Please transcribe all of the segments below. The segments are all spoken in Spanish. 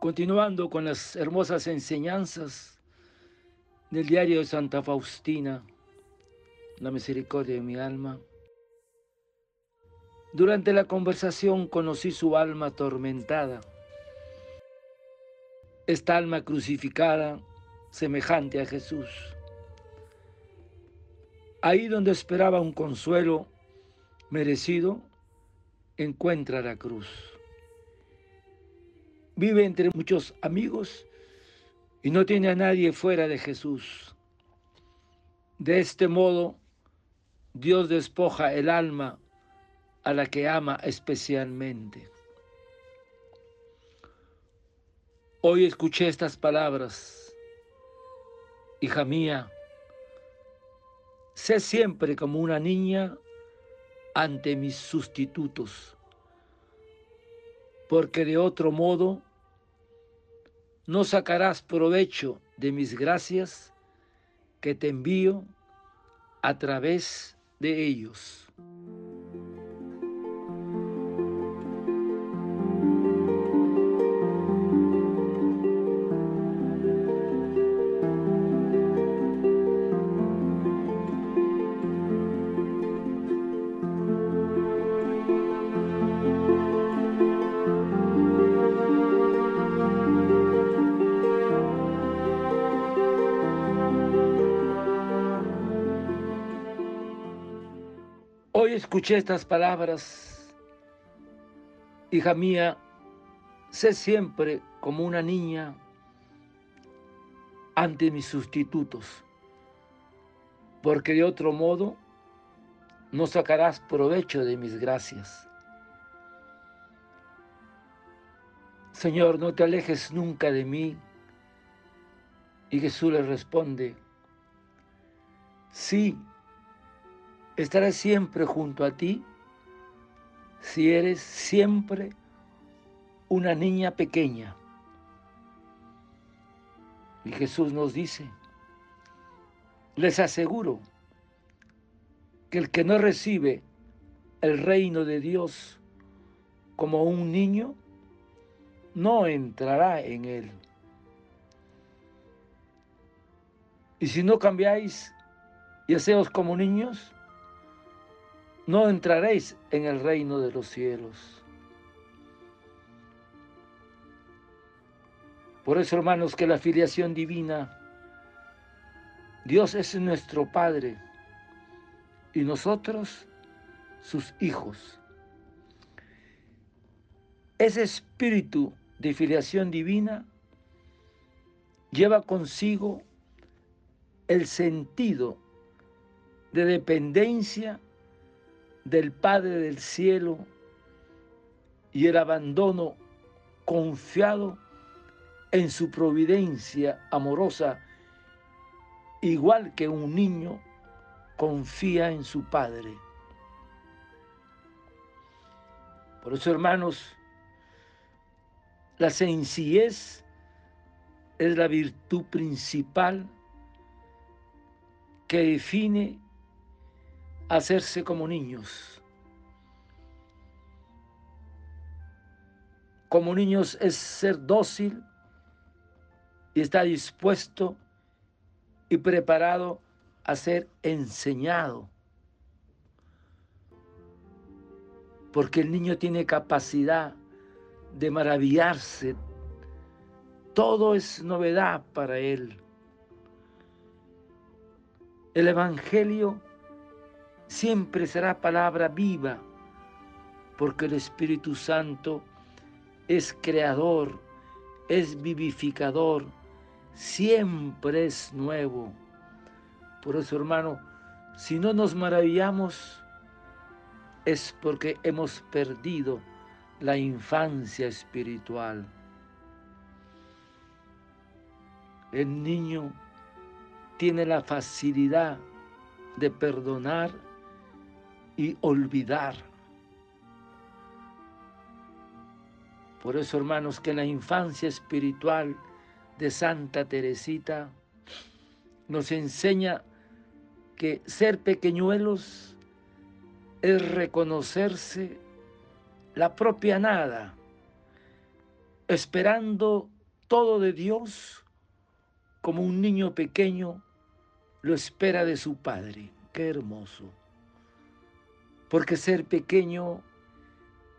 Continuando con las hermosas enseñanzas del diario de Santa Faustina, la misericordia de mi alma. Durante la conversación conocí su alma atormentada, esta alma crucificada semejante a Jesús. Ahí donde esperaba un consuelo merecido, encuentra la cruz. Vive entre muchos amigos y no tiene a nadie fuera de Jesús. De este modo, Dios despoja el alma a la que ama especialmente. Hoy escuché estas palabras, hija mía, sé siempre como una niña ante mis sustitutos, porque de otro modo no sacarás provecho de mis gracias que te envío a través de ellos. Escuché estas palabras, hija mía, sé siempre como una niña ante mis sustitutos, porque de otro modo no sacarás provecho de mis gracias. Señor, no te alejes nunca de mí. Y Jesús le responde, sí, estaré siempre junto a ti si eres siempre una niña pequeña. Y Jesús nos dice, les aseguro que el que no recibe el reino de Dios como un niño, no entrará en él. Y si no cambiáis y hacéos como niños, no entraréis en el reino de los cielos. Por eso, hermanos, que la filiación divina, Dios es nuestro Padre y nosotros sus hijos. Ese espíritu de filiación divina lleva consigo el sentido de dependencia del Padre del cielo y el abandono confiado en su providencia amorosa, igual que un niño confía en su Padre. Por eso, hermanos, la sencillez es la virtud principal que define hacerse como niños. Como niños es ser dócil y está dispuesto y preparado a ser enseñado. Porque el niño tiene capacidad de maravillarse. Todo es novedad para él. El Evangelio siempre será palabra viva, porque el Espíritu Santo es creador, es vivificador, siempre es nuevo. Por eso, hermano, si no nos maravillamos, es porque hemos perdido la infancia espiritual. El niño tiene la facilidad de perdonar y olvidar. Por eso, hermanos, que la infancia espiritual de Santa Teresita nos enseña que ser pequeñuelos es reconocerse la propia nada, esperando todo de Dios como un niño pequeño lo espera de su padre. Qué hermoso. Porque ser pequeño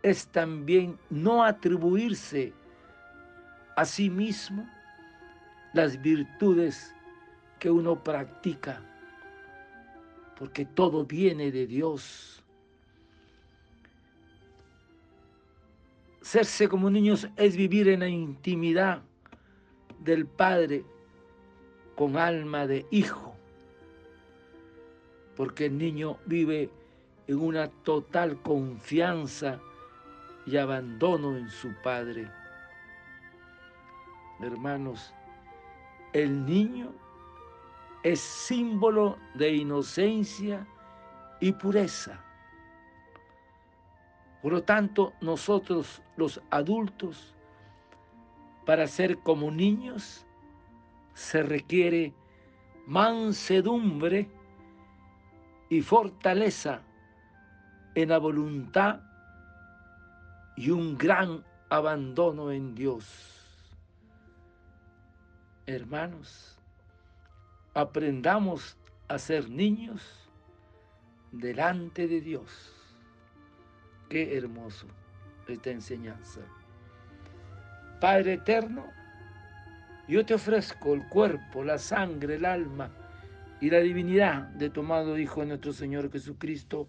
es también no atribuirse a sí mismo las virtudes que uno practica, porque todo viene de Dios. Serse como niños es vivir en la intimidad del Padre con alma de hijo, porque el niño vive en una total confianza y abandono en su Padre. Hermanos, el niño es símbolo de inocencia y pureza. Por lo tanto, nosotros los adultos, para ser como niños, se requiere mansedumbre y fortaleza en la voluntad y un gran abandono en Dios. Hermanos, aprendamos a ser niños delante de Dios. Qué hermoso esta enseñanza. Padre eterno, yo te ofrezco el cuerpo, la sangre, el alma y la divinidad de tu amado Hijo nuestro Señor Jesucristo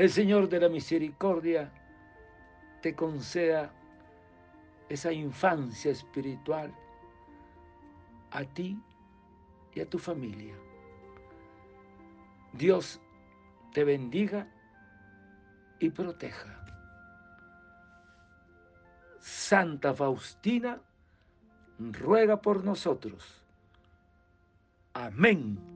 El Señor de la Misericordia te conceda esa infancia espiritual a ti y a tu familia. Dios te bendiga y proteja. Santa Faustina, ruega por nosotros. Amén.